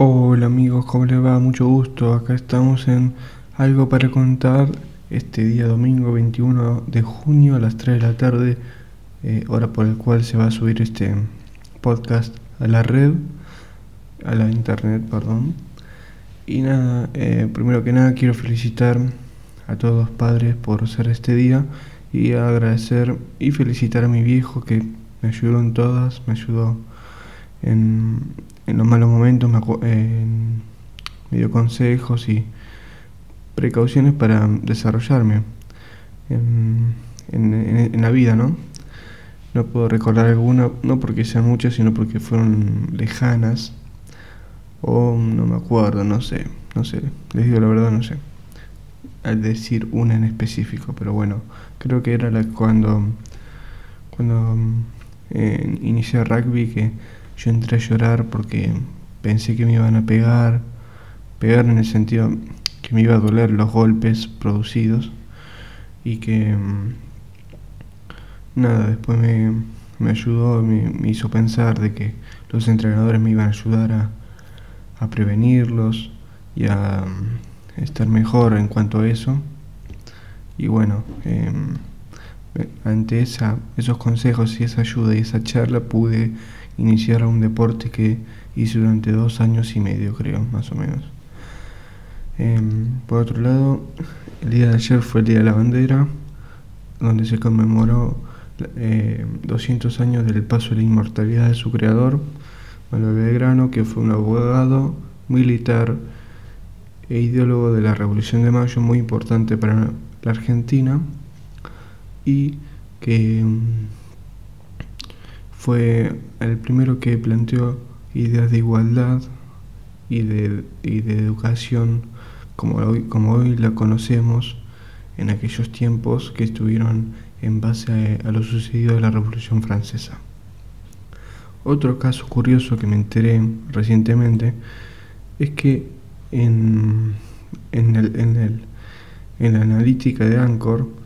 Hola amigos, ¿cómo les va? Mucho gusto. Acá estamos en Algo para contar este día domingo 21 de junio a las 3 de la tarde, eh, hora por el cual se va a subir este podcast a la red, a la internet, perdón. Y nada, eh, primero que nada quiero felicitar a todos los padres por ser este día y agradecer y felicitar a mi viejo que me ayudó en todas, me ayudó en, los malos momentos, me, dio consejos y precauciones para desarrollarme en, en, la vida, ¿no? No puedo recordar alguna, no porque sean muchas, sino porque fueron lejanas. O no me acuerdo, no sé, no sé, les digo la verdad, no sé. Al decir una en específico, pero bueno, creo que era la cuando, cuando eh, inicié rugby que yo entré a llorar porque pensé que me iban a pegar, pegar en el sentido que me iba a doler los golpes producidos y que mm, nada, después me, me ayudó, me, hizo pensar de que los entrenadores me iban a ayudar a, a prevenirlos y a mm, estar mejor en cuanto a eso. Y bueno, em, ante esa, esos consejos y esa ayuda y esa charla pude iniciar un deporte que hice durante dos años y medio, creo, más o menos. Em, por otro lado, el día de ayer fue el Día de la Bandera, donde se conmemoró 200 eh, años del paso de la inmortalidad de su creador, Manuel Belgrano, que fue un abogado, militar e ideólogo de la Revolución de Mayo, muy importante para la Argentina, y que em, fue el primero que planteó ideas de igualdad y de, de educación como hoy, como hoy la conocemos en aquellos tiempos que estuvieron en base a, lo sucedido de la Revolución Francesa. Otro caso curioso que me enteré recientemente es que en, en, el, en, el, en la analítica de Anchor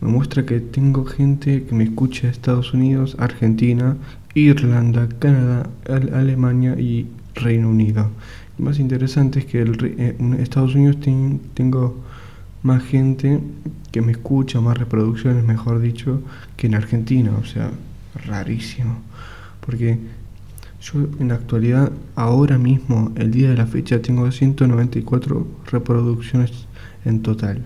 me muestra que tengo gente que me escucha de Estados Unidos, Argentina, Irlanda, Canadá, Alemania y Reino Unido. Lo más interesante es que eh, en Estados Unidos tengo más gente que me escucha, más reproducciones, mejor dicho, que en Argentina. O sea, rarísimo. Porque yo en la actualidad, ahora mismo, el día de la fecha, tengo 194 reproducciones en total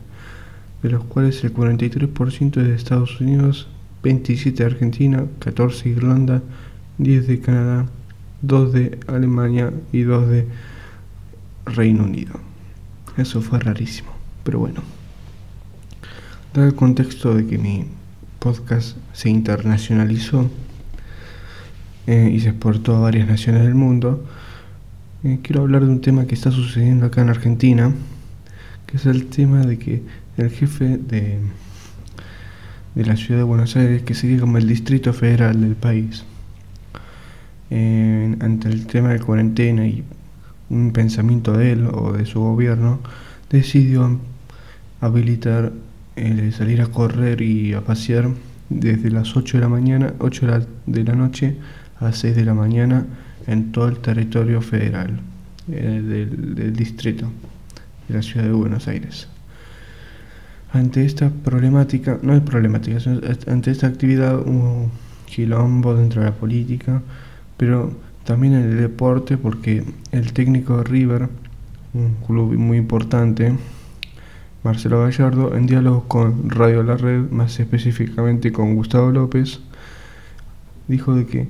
de los cuales el 43% es de Estados Unidos, 27 de Argentina, 14 de Irlanda, 10 de Canadá, 2 de Alemania y 2 de Reino Unido. Eso fue rarísimo, pero bueno. Dado el contexto de que mi podcast se internacionalizó eh, y se exportó a varias naciones del mundo, eh, quiero hablar de un tema que está sucediendo acá en Argentina, que es el tema de que el jefe de, de la ciudad de Buenos Aires, que sería como el distrito federal del país, ante el tema de cuarentena y un pensamiento de él o de su gobierno, decidió habilitar el salir a correr y a pasear desde las 8 de la mañana, 8 de la noche a 6 de la mañana en todo el territorio federal eh, del distrito de la ciudad de Buenos Aires. Ante esta problemática, no es problemática, ante esta actividad hubo quilombo dentro de la política, pero también en el deporte porque el técnico de River, un club muy importante, Marcelo Gallardo, en diálogo con Radio La Red, más específicamente con Gustavo López, dijo de que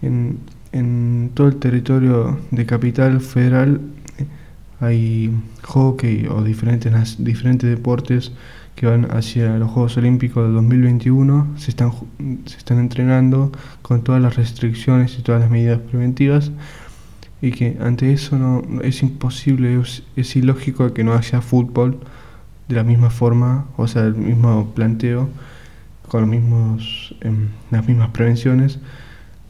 en, en todo el territorio de Capital Federal hay hockey o diferentes, diferentes deportes que van hacia los Juegos Olímpicos de 2021 se están, se están entrenando con todas las restricciones y todas las medidas preventivas y que ante eso no es imposible, es, ilógico que no haya fútbol de la misma forma, o sea, el mismo planteo, con los mismos, em, las mismas prevenciones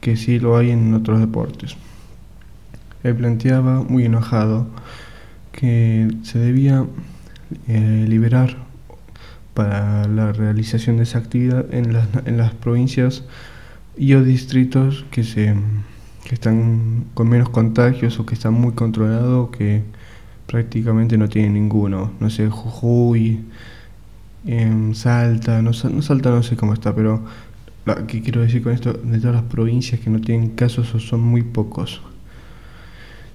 que sí lo hay en otros deportes. Él planteaba, muy enojado, que se debía eh, liberar para la realización de esa actividad en las, en las provincias y o distritos que se, que están con menos contagios o que están muy controlados que prácticamente no tienen ninguno. No sé, Jujuy, em, Salta, no, Salta no sé cómo está, pero que quiero decir con esto, de todas las provincias que no tienen casos son muy pocos.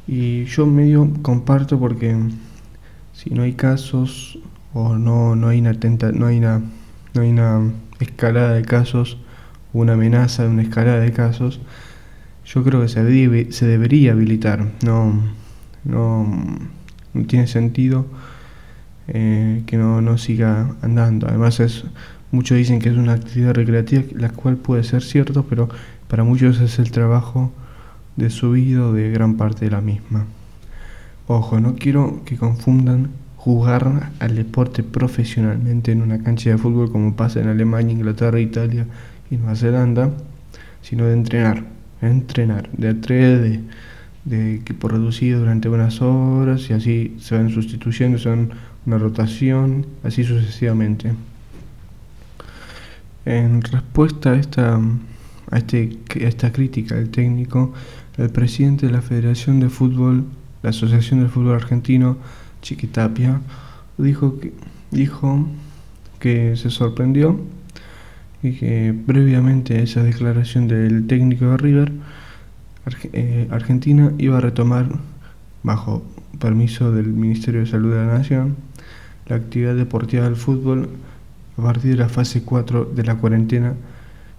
Y yo medio comparto porque si no hay casos o no, no hay una no hay una, no hay una escalada de casos, una amenaza de una escalada de casos, yo creo que se, se debería habilitar. No, no, tiene sentido eh, que no, no siga andando. Además es muchos dicen que es una actividad recreativa, la cual puede ser cierto, pero para muchos es el trabajo de su vida o de gran parte de la misma. Ojo, no quiero que confundan jugar al deporte profesionalmente en una cancha de fútbol como pasa en Alemania, Inglaterra, Italia y Nueva Zelanda, sino de entrenar, entrenar, de a de, equipo reducido durante unas horas y así se van sustituyendo, se van una rotación, así sucesivamente. En respuesta a esta, a, este, a esta crítica del técnico, el presidente de la Federación de Fútbol, la Asociación del Fútbol Argentino, Chiquitapia, dijo que, dijo que se sorprendió y que previamente a esa declaración del técnico de River, eh, Argentina iba a retomar, bajo permiso del Ministerio de Salud de la Nación, la actividad deportiva del fútbol a partir de la fase 4 de la cuarentena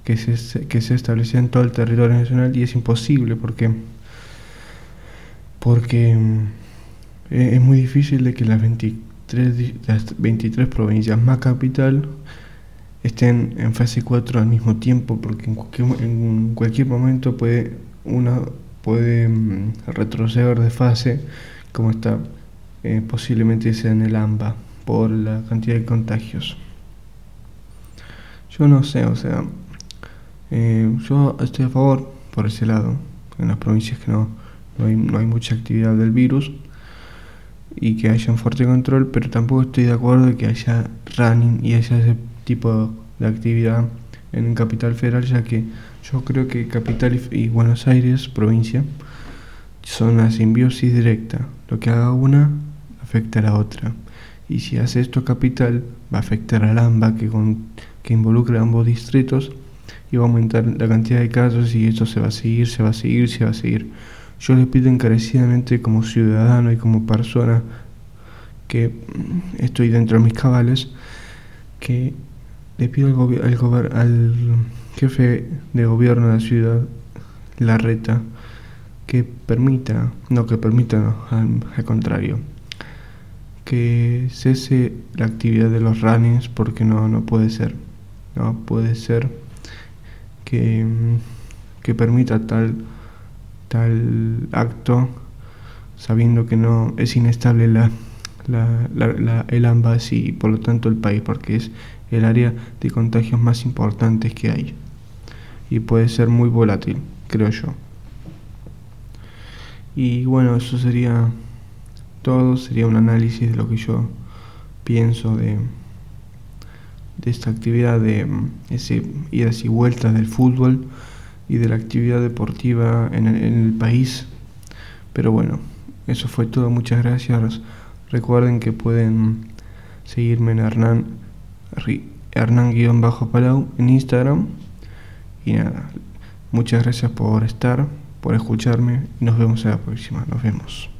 que se, que se establecía en todo el territorio nacional y es imposible porque, porque eh, es muy difícil de que las 23, las 23 provincias más capital estén en fase 4 al mismo tiempo, porque en cualquier, en cualquier momento puede una puede mm, retroceder de fase, como está eh, posiblemente sea en el AMBA, por la cantidad de contagios. Yo no sé, o sea, eh, yo estoy a favor por ese lado, en las provincias que no, no, hay, no hay mucha actividad del virus y que haya un fuerte control, pero tampoco estoy de acuerdo de que haya running y haya ese tipo de actividad en Capital Federal, ya que yo creo que Capital y, Buenos Aires, provincia, son una simbiosis directa. Lo que haga una afecta a la otra. Y si hace esto Capital, va a afectar al AMBA, que, con, que involucra a ambos distritos, y va a aumentar la cantidad de casos y esto se va a seguir, se va a seguir, se va a seguir. Yo le pido encarecidamente como ciudadano y como persona que estoy dentro de mis cabales, que le pido al, al, jefe de gobierno de la ciudad, la reta, que permita, no que permita, al, contrario, que cese la actividad de los runnings porque no, no puede ser, no puede ser que, que permita tal tal acto sabiendo que no es inestable la, la, el ambas y por lo tanto el país porque es el área de contagios más importantes que hay. Y puede ser muy volátil creo yo. Y bueno eso sería todo. Sería un análisis de lo que yo pienso de de esta actividad de ese idas y vueltas del fútbol y de la actividad deportiva en el, país. Pero bueno, eso fue todo. Muchas gracias. Recuerden que pueden seguirme en Hernán, Hernán-Palau en Instagram. Y nada, muchas gracias por estar, por escucharme. Nos vemos en la próxima. Nos vemos.